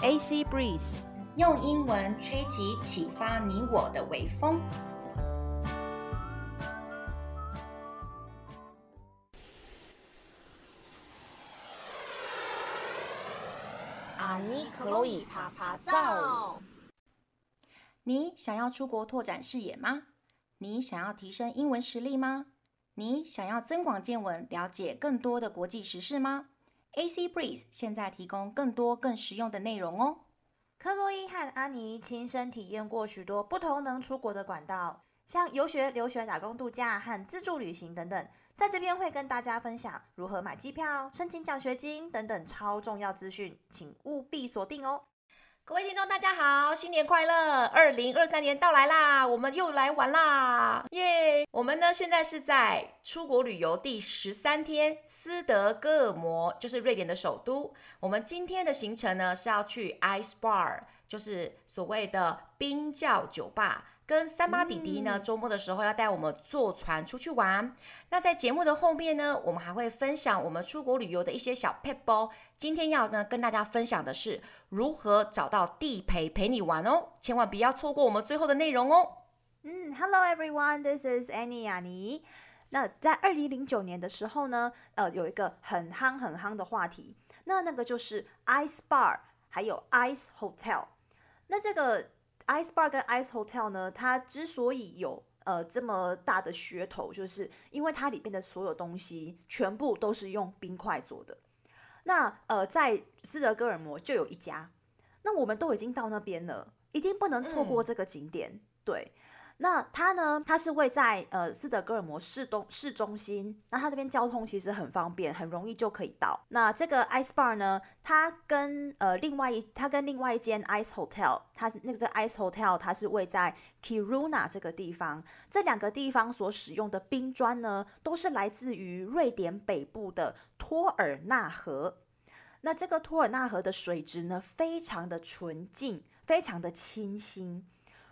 AC Breeze，用英文吹起启发你我的微风。阿尼克洛伊趴趴造。你想要出国拓展视野吗？你想要提升英文实力吗？你想要增广见闻，了解更多的国际时事吗？AC Breeze 现在提供更多更实用的内容哦。克洛伊和阿尼亲身体验过许多不同能出国的管道，像游学、留学、打工度假和自助旅行等等，在这边会跟大家分享如何买机票、申请奖学金等等超重要资讯，请务必锁定哦。各位听众，大家好，新年快乐！二零二三年到来啦，我们又来玩啦，耶、我们呢现在是在出国旅游第十三天，斯德哥尔摩就是瑞典的首都。我们今天的行程呢是要去 Ice Bar，就是所谓的冰窖酒吧。跟三八弟弟呢，周末的时候要带我们坐船出去玩。那在节目的后面呢，我们还会分享我们出国旅游的一些小撇步。今天要呢跟大家分享的是如何找到地陪陪你玩哦，千万不要错过我们最后的内容哦。嗯，Hello everyone，this is Annie 阿尼。那在二零零九年的时候呢，呃，有一个很夯很夯的话题，那那个就是 Ice Bar，还有 Ice Hotel。那这个。Ice Bar 跟 Ice Hotel 呢，它之所以有呃这么大的噱头，就是因为它里面的所有东西全部都是用冰块做的。那呃，在斯德哥尔摩就有一家，那我们都已经到那边了，一定不能错过这个景点，嗯、对。那它呢？它是位在呃斯德哥尔摩市东市中心。那它那边交通其实很方便，很容易就可以到。那这个 Ice Bar 呢？它跟呃另外一它跟另外一间 Ice Hotel，它那个 Ice Hotel 它是位在 Kiruna 这个地方。这两个地方所使用的冰砖呢，都是来自于瑞典北部的托尔纳河。那这个托尔纳河的水质呢，非常的纯净，非常的清新。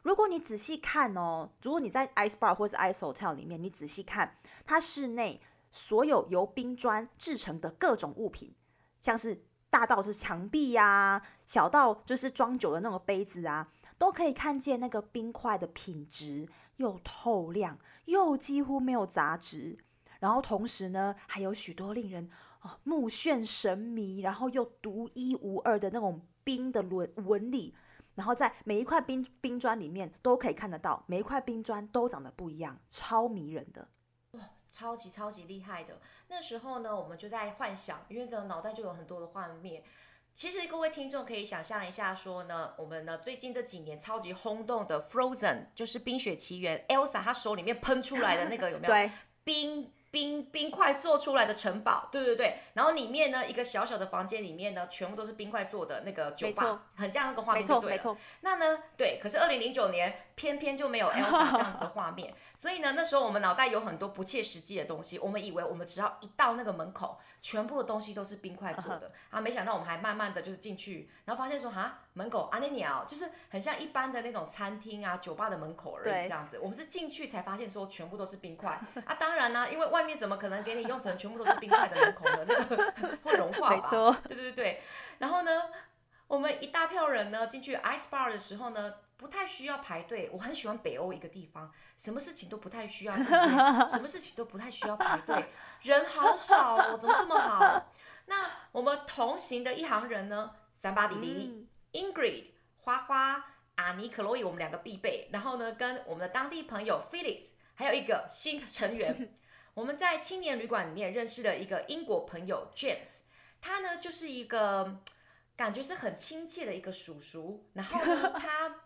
如果你仔细看哦，如果你在 Ice Bar 或是 Ice Hotel 里面，你仔细看，它室内所有由冰砖制成的各种物品，像是大到是墙壁呀、啊，小到就是装酒的那种杯子啊，都可以看见那个冰块的品质又透亮，又几乎没有杂质。然后同时呢，还有许多令人哦目眩神迷，然后又独一无二的那种冰的纹纹理。然后在每一块冰冰砖里面都可以看得到，每一块冰砖都长得不一样，超迷人的，哇，超级超级厉害的。那时候呢，我们就在幻想，因为这个脑袋就有很多的画面。其实各位听众可以想象一下，说呢，我们呢最近这几年超级轰动的 Frozen，就是《冰雪奇缘》，Elsa 她手里面喷出来的那个有没有？对，冰。冰冰块做出来的城堡，对对对，然后里面呢，一个小小的房间里面呢，全部都是冰块做的那个酒吧，很像那个画面就对了，没错，没错。那呢，对，可是二零零九年偏偏就没有 Elsa 这样子的画面，所以呢，那时候我们脑袋有很多不切实际的东西，我们以为我们只要一到那个门口，全部的东西都是冰块做的，啊，没想到我们还慢慢的就是进去，然后发现说哈。门口阿尼鸟就是很像一般的那种餐厅啊、酒吧的门口而已，这样子。我们是进去才发现说全部都是冰块 啊，当然呢、啊，因为外面怎么可能给你用成全部都是冰块的门口呢？那个会融化吧？没错，对对对。然后呢，我们一大票人呢进去 Ice Bar 的时候呢，不太需要排队。我很喜欢北欧一个地方，什么事情都不太需要排队，什么事情都不太需要排队，人好少哦，怎么这么好？那我们同行的一行人呢，三八弟弟。嗯 Ingrid、花花、阿尼、克洛伊，我们两个必备。然后呢，跟我们的当地朋友 Felix，还有一个新成员，我们在青年旅馆里面认识了一个英国朋友 James。他呢，就是一个感觉是很亲切的一个叔叔。然后呢，他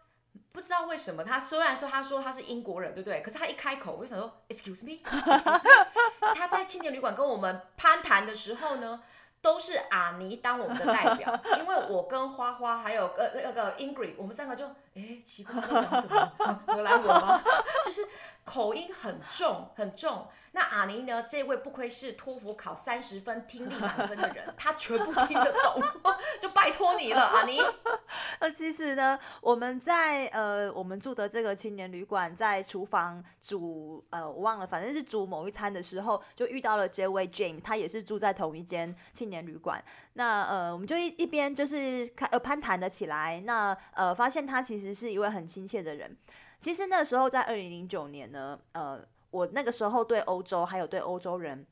不知道为什么，他虽然说他说他是英国人，对不对？可是他一开口，我就想说，Excuse me。他在青年旅馆跟我们攀谈的时候呢。都是阿尼当我们的代表，因为我跟花花还有呃那个 Ingrid，我们三个就哎奇怪在讲什么 我来我吗？就是口音很重很重。那阿尼呢？这位不愧是托福考三十分听力满分的人，他全部听得懂，就拜托你了，阿尼。那其实呢，我们在呃我们住的这个青年旅馆，在厨房煮呃我忘了，反正是煮某一餐的时候，就遇到了这位 James，他也是住在同一间青年旅馆。那呃我们就一一边就是开呃攀谈了起来，那呃发现他其实是一位很亲切的人。其实那时候在二零零九年呢，呃。我那个时候对欧洲还有对欧洲人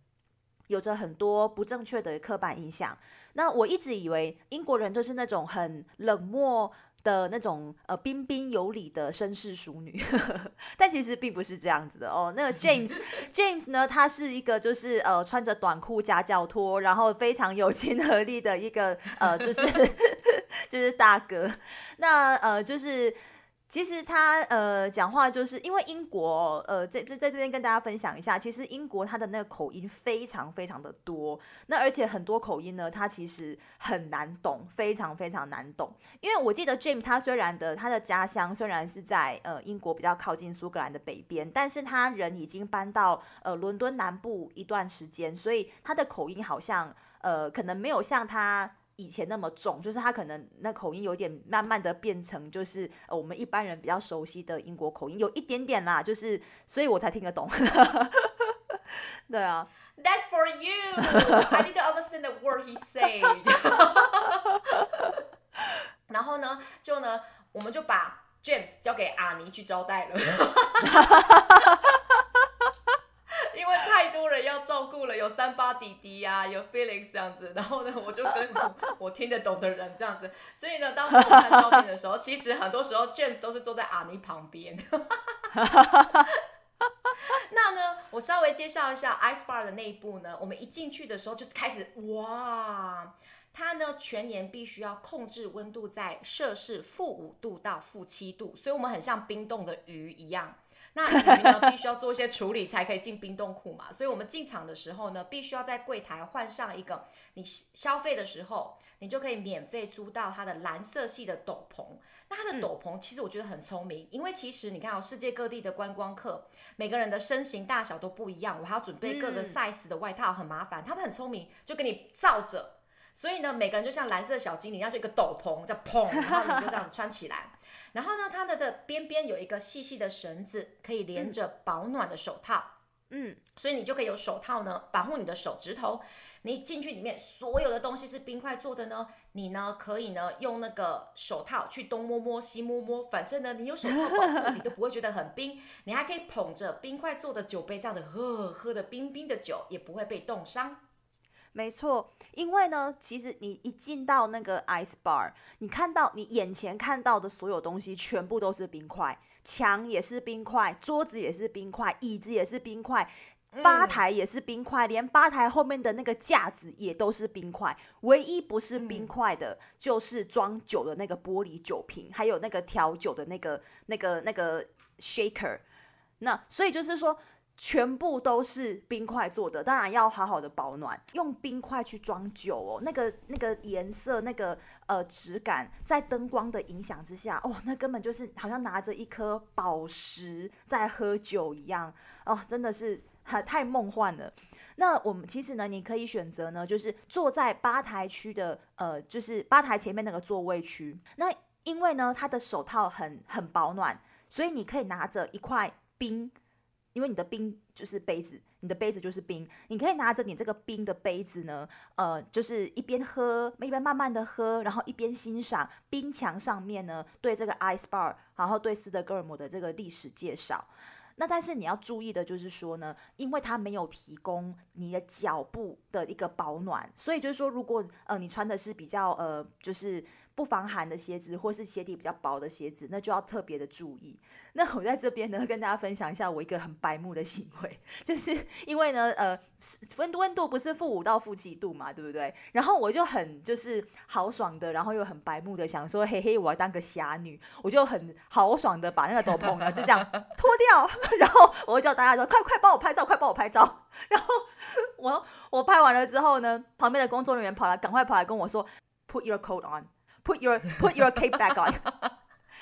有着很多不正确的刻板印象。那我一直以为英国人就是那种很冷漠的那种呃彬彬有礼的绅士淑女，但其实并不是这样子的哦。那个 James James 呢，他是一个就是呃穿着短裤夹脚拖，然后非常有亲和力的一个呃就是 就是大哥。那呃就是。其实他呃讲话就是因为英国呃在在在这边跟大家分享一下，其实英国他的那个口音非常非常的多，那而且很多口音呢，他其实很难懂，非常非常难懂。因为我记得 James 他虽然的他的家乡虽然是在呃英国比较靠近苏格兰的北边，但是他人已经搬到呃伦敦南部一段时间，所以他的口音好像呃可能没有像他。以前那么重，就是他可能那口音有点慢慢的变成，就是我们一般人比较熟悉的英国口音，有一点点啦，就是所以我才听得懂。对啊，That's for you. I didn't understand the word he said. 然后呢，就呢，我们就把 James 交给阿尼去招待了。照顾了，有三八弟弟呀、啊，有 Felix 这样子，然后呢，我就跟 我听得懂的人这样子，所以呢，当时我看照片的时候，其实很多时候 James 都是坐在阿尼旁边。那呢，我稍微介绍一下 Ice Bar 的内部呢，我们一进去的时候就开始哇，它呢全年必须要控制温度在摄氏负五度到负七度，所以我们很像冰冻的鱼一样。那鱼呢，必须要做一些处理才可以进冰冻库嘛，所以我们进场的时候呢，必须要在柜台换上一个，你消费的时候，你就可以免费租到它的蓝色系的斗篷。那它的斗篷其实我觉得很聪明，因为其实你看哦，世界各地的观光客，每个人的身形大小都不一样，我还要准备各个 size 的外套，很麻烦。他们很聪明，就给你罩着，所以呢，每个人就像蓝色小精灵，要做一个斗篷，叫砰，然后你就这样子穿起来。然后呢，它的的边边有一个细细的绳子，可以连着保暖的手套。嗯，所以你就可以有手套呢，保护你的手指头。你进去里面，所有的东西是冰块做的呢，你呢可以呢用那个手套去东摸摸西摸摸，反正呢你有手套保护，你都不会觉得很冰。你还可以捧着冰块做的酒杯，这样子喝喝的冰冰的酒，也不会被冻伤。没错，因为呢，其实你一进到那个 ice bar，你看到你眼前看到的所有东西全部都是冰块，墙也是冰块，桌子也是冰块，椅子也是冰块，吧台也是冰块，嗯、连吧台后面的那个架子也都是冰块。唯一不是冰块的，嗯、就是装酒的那个玻璃酒瓶，还有那个调酒的那个、那个、那个 shaker。那所以就是说。全部都是冰块做的，当然要好好的保暖。用冰块去装酒哦，那个那个颜色，那个呃质感，在灯光的影响之下，哦，那根本就是好像拿着一颗宝石在喝酒一样哦，真的是太梦幻了。那我们其实呢，你可以选择呢，就是坐在吧台区的呃，就是吧台前面那个座位区。那因为呢，它的手套很很保暖，所以你可以拿着一块冰。因为你的冰就是杯子，你的杯子就是冰，你可以拿着你这个冰的杯子呢，呃，就是一边喝，一边慢慢的喝，然后一边欣赏冰墙上面呢，对这个 ice bar，然后对斯德哥尔摩的这个历史介绍。那但是你要注意的就是说呢，因为它没有提供你的脚部的一个保暖，所以就是说，如果呃你穿的是比较呃就是。不防寒的鞋子，或是鞋底比较薄的鞋子，那就要特别的注意。那我在这边呢，跟大家分享一下我一个很白目的行为，就是因为呢，呃，温温度不是负五到负七度嘛，对不对？然后我就很就是豪爽的，然后又很白目的想说，嘿嘿，我要当个侠女，我就很豪爽的把那个斗篷呢就这样脱掉，然后我就叫大家说，快快帮我拍照，快帮我拍照。然后我我拍完了之后呢，旁边的工作人员跑来，赶快跑来跟我说，Put your coat on。Put your put your cape back on.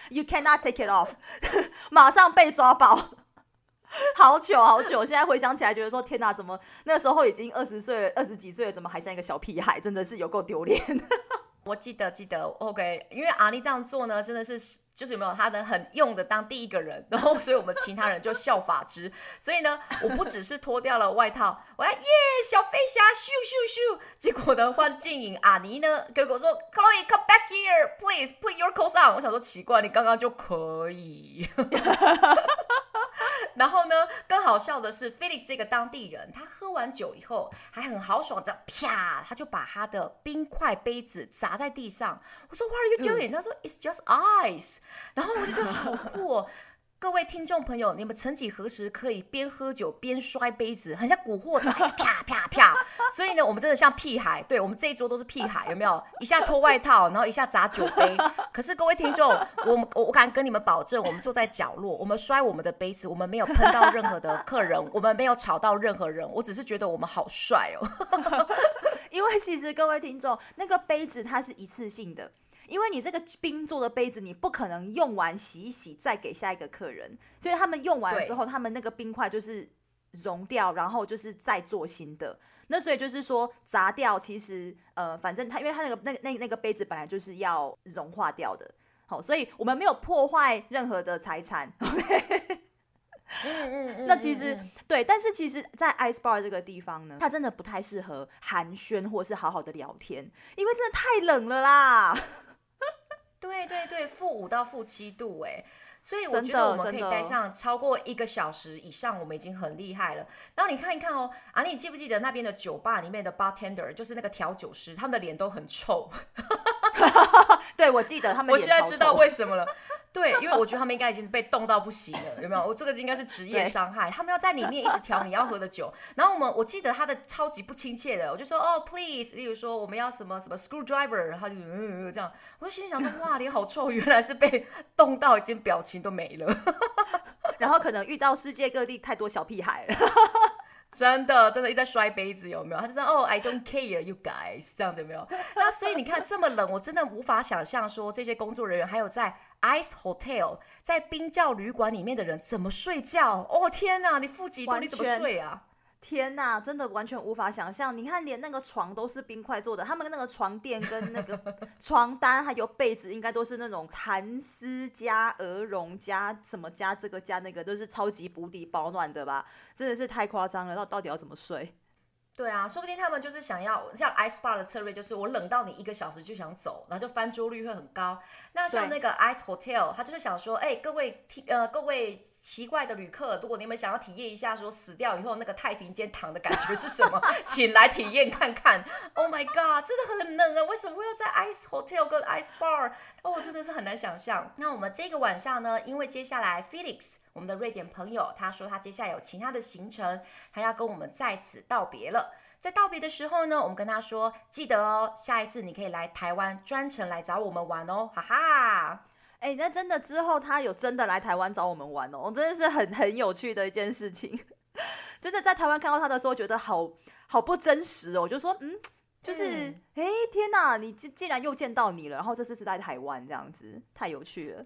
You cannot take it off. 马上被抓包。好久好糗！现在回想起来，觉得说天哪，怎么那时候已经二十岁、二十几岁了，怎么还像一个小屁孩？真的是有够丢脸。我记得记得，OK，因为阿尼这样做呢，真的是就是有没有他的很用的当第一个人，然后所以我们其他人就效法之。所以呢，我不只是脱掉了外套，我要耶小飞侠咻咻咻，结果呢换静影阿尼呢跟我说，Chloe come back here，please put your clothes on。我想说奇怪，你刚刚就可以。然后呢，更好笑的是，Felix 这个当地人，他喝完酒以后还很豪爽的，啪，他就把他的冰块杯子砸在地上。我说 What are you doing？、嗯、他说 It's just ice。然后我就觉得好酷哦。各位听众朋友，你们曾几何时可以边喝酒边摔杯子，很像古惑仔，啪啪啪。所以呢，我们真的像屁孩，对，我们这一桌都是屁孩，有没有？一下脱外套，然后一下砸酒杯。可是各位听众，我们我我敢跟你们保证，我们坐在角落，我们摔我们的杯子，我们没有喷到任何的客人，我们没有吵到任何人。我只是觉得我们好帅哦，因为其实各位听众，那个杯子它是一次性的。因为你这个冰做的杯子，你不可能用完洗一洗再给下一个客人，所以他们用完了之后，他们那个冰块就是融掉，然后就是再做新的。那所以就是说砸掉，其实呃，反正它因为它那个那那那个杯子本来就是要融化掉的，好，所以我们没有破坏任何的财产。OK，嗯嗯嗯，那其实对，但是其实，在 Ice Bar 这个地方呢，它真的不太适合寒暄或是好好的聊天，因为真的太冷了啦。对对对，负五到负七度哎，所以我觉得我们可以待上超过一个小时以上，我们已经很厉害了。然后你看一看哦，啊，你记不记得那边的酒吧里面的 bartender，就是那个调酒师，他们的脸都很臭。对，我记得他们。我现在知道为什么了。对，因为我觉得他们应该已经被冻到不行了，有没有？我这个应该是职业伤害。他们要在里面一直调你要喝的酒，然后我们我记得他的超级不亲切的，我就说哦，please，例如说我们要什么什么 screwdriver，他就嗯这样，我就心里想说哇，脸好臭，原来是被冻到已经表情都没了，然后可能遇到世界各地太多小屁孩了。真的，真的一直在摔杯子，有没有？他就说：“哦，I don't care you guys。”这样子有没有？那所以你看，这么冷，我真的无法想象说这些工作人员还有在 Ice Hotel 在冰窖旅馆里面的人怎么睡觉。哦天哪，你负几度你怎么睡啊？天呐，真的完全无法想象。你看，连那个床都是冰块做的，他们那个床垫跟那个 床单还有被子，应该都是那种蚕丝加鹅绒加什么加这个加那个，都是超级补底保暖的吧？真的是太夸张了，到到底要怎么睡？对啊，说不定他们就是想要像 Ice Bar 的策略，就是我冷到你一个小时就想走，然后就翻桌率会很高。那像那个 Ice Hotel，他就是想说，哎，各位听呃各位奇怪的旅客，如果你们想要体验一下说死掉以后那个太平间躺的感觉是什么，请来体验看看。Oh my god，真的很冷啊！为什么会要在 Ice Hotel 跟 Ice Bar？哦，真的是很难想象。那我们这个晚上呢，因为接下来 Felix 我们的瑞典朋友，他说他接下来有其他的行程，他要跟我们在此道别了。在道别的时候呢，我们跟他说，记得哦，下一次你可以来台湾，专程来找我们玩哦，哈哈。哎，那真的之后他有真的来台湾找我们玩哦，真的是很很有趣的一件事情。真的在台湾看到他的时候，觉得好好不真实哦，我就说嗯。就是，哎、嗯，天哪！你既既然又见到你了，然后这次是在台湾，这样子太有趣了。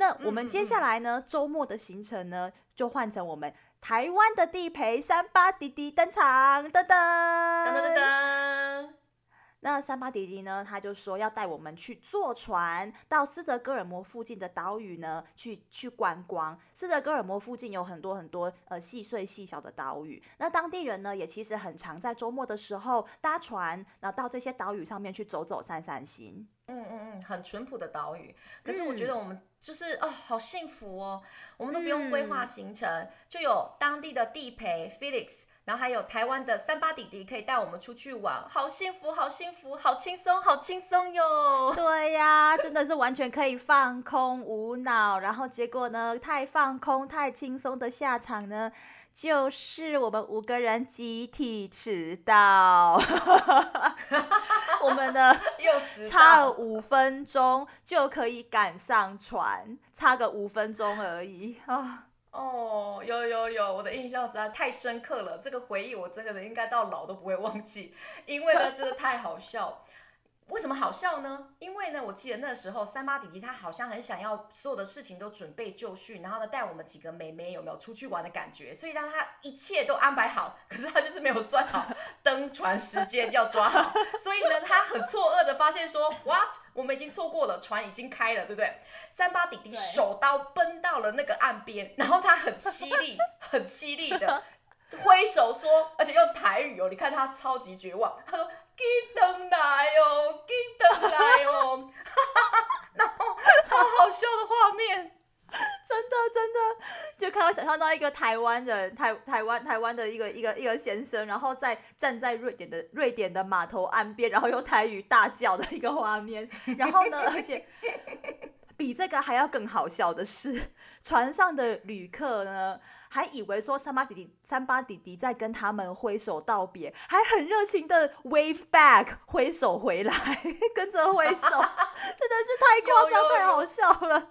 那我们接下来呢，周末的行程呢，就换成我们台湾的地陪三八弟弟登场，噔噔噔噔噔噔。那三八弟弟呢，他就说要带我们去坐船到斯德哥尔摩附近的岛屿呢，去去观光。斯德哥尔摩附近有很多很多呃细碎细小的岛屿，那当地人呢也其实很常在周末的时候搭船，然后到这些岛屿上面去走走散散心。嗯嗯嗯，很淳朴的岛屿。可是我觉得我们就是哦，好幸福哦，我们都不用规划行程，嗯、就有当地的地陪 Felix。然后还有台湾的三八弟弟可以带我们出去玩，好幸福，好幸福，好轻松，好轻松哟！对呀，真的是完全可以放空无脑。然后结果呢，太放空、太轻松的下场呢，就是我们五个人集体迟到。我们的 又迟差了五分钟就可以赶上船，差个五分钟而已啊。哦，有有有，我的印象实在太深刻了。这个回忆我真的应该到老都不会忘记，因为呢，真的太好笑。为什么好笑呢？因为呢，我记得那时候三八弟弟他好像很想要所有的事情都准备就绪，然后呢带我们几个妹妹有没有出去玩的感觉，所以让他一切都安排好，可是他就是没有算好登船时间要抓好，所以呢他很错愕的发现说，what，我们已经错过了，船已经开了，对不对？三八弟弟手刀奔到了那个岸边，然后他很凄厉，很凄厉的挥手说，而且用台语哦，你看他超级绝望，他说。记得来哦，记得来哦，然后超好笑的画面，真的真的，就看到想象到一个台湾人，台台湾台湾的一个一个一个先生，然后在站在瑞典的瑞典的码头岸边，然后用台语大叫的一个画面。然后呢，而且 比这个还要更好笑的是，船上的旅客呢。还以为说三八弟弟三八弟弟在跟他们挥手道别，还很热情的 wave back 挥手回来，跟着挥手，真的是太夸张太好笑了。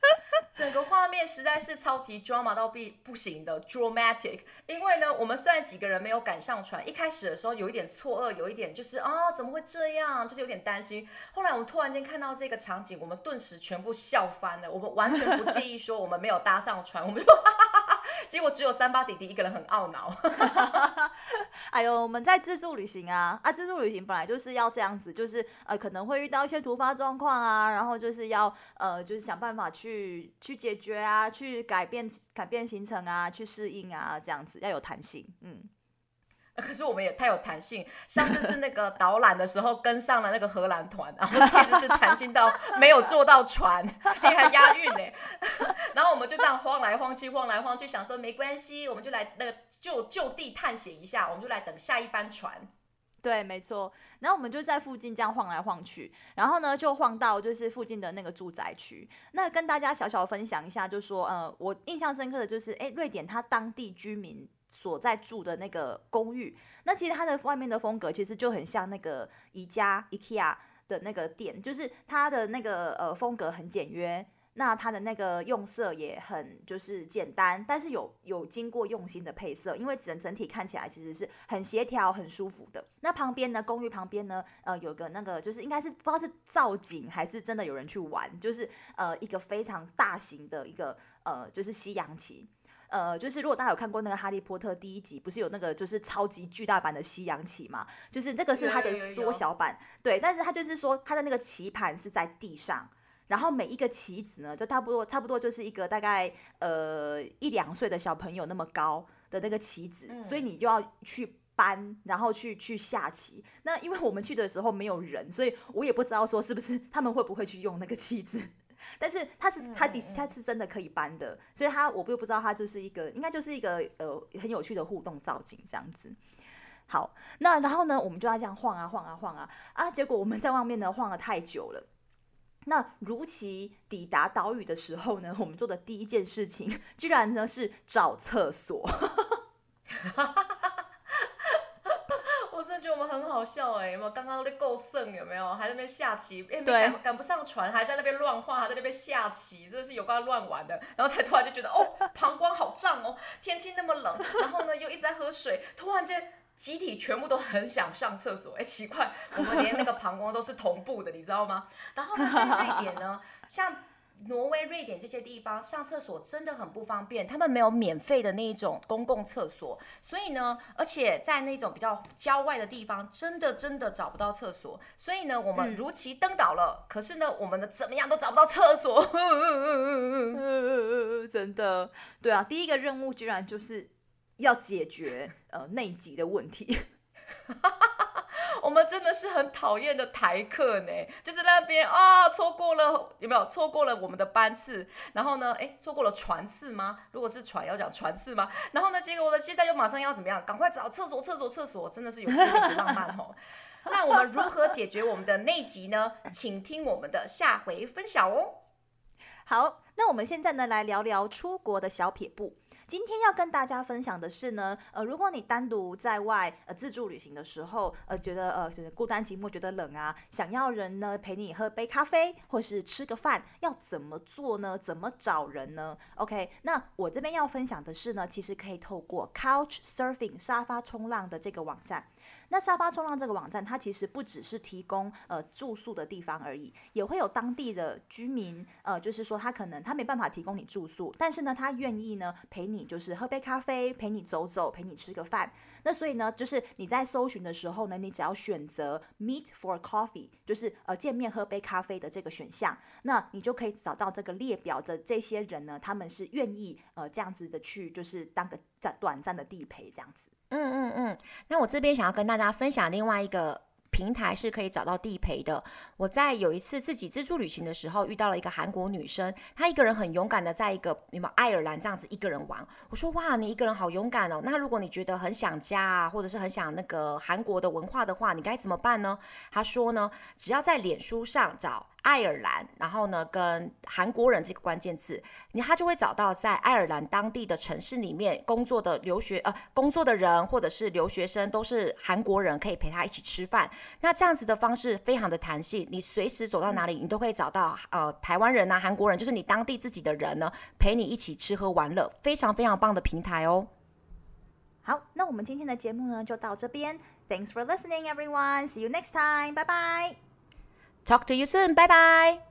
整个画面实在是超级 drama 到不不行的 dramatic，因为呢，我们虽然几个人没有赶上船，一开始的时候有一点错愕，有一点就是啊，怎么会这样，就是有点担心。后来我们突然间看到这个场景，我们顿时全部笑翻了，我们完全不介意说我们没有搭上船，我们就。结果只有三八弟弟一个人很懊恼。哎呦，我们在自助旅行啊啊！自助旅行本来就是要这样子，就是呃可能会遇到一些突发状况啊，然后就是要呃就是想办法去去解决啊，去改变改变行程啊，去适应啊，这样子要有弹性，嗯。可是我们也太有弹性，上次是那个导览的时候跟上了那个荷兰团，然后这次是弹性到没有坐到船，你还押韵呢。然后我们就这样晃来晃去，晃来晃去，想说没关系，我们就来那个就就地探险一下，我们就来等下一班船。对，没错。然后我们就在附近这样晃来晃去，然后呢就晃到就是附近的那个住宅区。那跟大家小小分享一下，就说呃，我印象深刻的就是，哎，瑞典它当地居民。所在住的那个公寓，那其实它的外面的风格其实就很像那个宜家 IKEA 的那个店，就是它的那个呃风格很简约，那它的那个用色也很就是简单，但是有有经过用心的配色，因为整整体看起来其实是很协调、很舒服的。那旁边呢，公寓旁边呢，呃，有个那个就是应该是不知道是造景还是真的有人去玩，就是呃一个非常大型的一个呃就是西洋棋。呃，就是如果大家有看过那个《哈利波特》第一集，不是有那个就是超级巨大版的西洋棋嘛？就是这个是它的缩小版，对。但是它就是说，它的那个棋盘是在地上，然后每一个棋子呢，就差不多差不多就是一个大概呃一两岁的小朋友那么高的那个棋子，嗯、所以你就要去搬，然后去去下棋。那因为我们去的时候没有人，所以我也不知道说是不是他们会不会去用那个棋子。但是它是它底它是真的可以搬的，所以他我又不知道他就是一个应该就是一个呃很有趣的互动造景这样子。好，那然后呢，我们就要这样晃啊晃啊晃啊啊，结果我们在外面呢晃了太久了。那如期抵达岛屿的时候呢，我们做的第一件事情居然呢是找厕所。我们很好笑哎，有没有？刚刚那够剩有没有？还在那边下棋，哎，没赶赶不上船，还在那边乱画，还在那边下棋，真的是有够乱玩的。然后才突然就觉得，哦，膀胱好胀哦，天气那么冷，然后呢又一直在喝水，突然间集体全部都很想上厕所，哎，奇怪，我们连那个膀胱都是同步的，你知道吗？然后呢，在瑞典呢，像。挪威、瑞典这些地方上厕所真的很不方便，他们没有免费的那一种公共厕所，所以呢，而且在那种比较郊外的地方，真的真的找不到厕所，所以呢，我们如期登岛了，可是呢，我们的怎么样都找不到厕所，真的，对啊，第一个任务居然就是要解决呃内急的问题。我们真的是很讨厌的台客呢，就是那边啊，错过了有没有？错过了我们的班次，然后呢，哎，错过了船次吗？如果是船，要讲船次吗？然后呢，结果我们现在又马上要怎么样？赶快找厕所，厕所，厕所，真的是有点不浪漫哦。那我们如何解决我们的内急呢？请听我们的下回分享哦。好，那我们现在呢，来聊聊出国的小撇步。今天要跟大家分享的是呢，呃，如果你单独在外呃自助旅行的时候，呃，觉得呃觉得孤单寂寞，觉得冷啊，想要人呢陪你喝杯咖啡或是吃个饭，要怎么做呢？怎么找人呢？OK，那我这边要分享的是呢，其实可以透过 Couch Surfing 沙发冲浪的这个网站。那沙发冲浪这个网站，它其实不只是提供呃住宿的地方而已，也会有当地的居民，呃，就是说他可能他没办法提供你住宿，但是呢，他愿意呢陪你就是喝杯咖啡，陪你走走，陪你吃个饭。那所以呢，就是你在搜寻的时候呢，你只要选择 meet for coffee，就是呃见面喝杯咖啡的这个选项，那你就可以找到这个列表的这些人呢，他们是愿意呃这样子的去，就是当个暂短暂的地陪这样子。嗯嗯嗯。那我这边想要跟大家分享另外一个。平台是可以找到地陪的。我在有一次自己自助旅行的时候，遇到了一个韩国女生，她一个人很勇敢的在一个你们爱尔兰这样子一个人玩。我说哇，你一个人好勇敢哦。那如果你觉得很想家啊，或者是很想那个韩国的文化的话，你该怎么办呢？她说呢，只要在脸书上找。爱尔兰，然后呢，跟韩国人这个关键字，你他就会找到在爱尔兰当地的城市里面工作的留学呃工作的人，或者是留学生，都是韩国人，可以陪他一起吃饭。那这样子的方式非常的弹性，你随时走到哪里，你都可以找到呃台湾人啊、韩国人，就是你当地自己的人呢，陪你一起吃喝玩乐，非常非常棒的平台哦。好，那我们今天的节目呢就到这边，Thanks for listening, everyone. See you next time. Bye bye. Talk to you soon. Bye bye.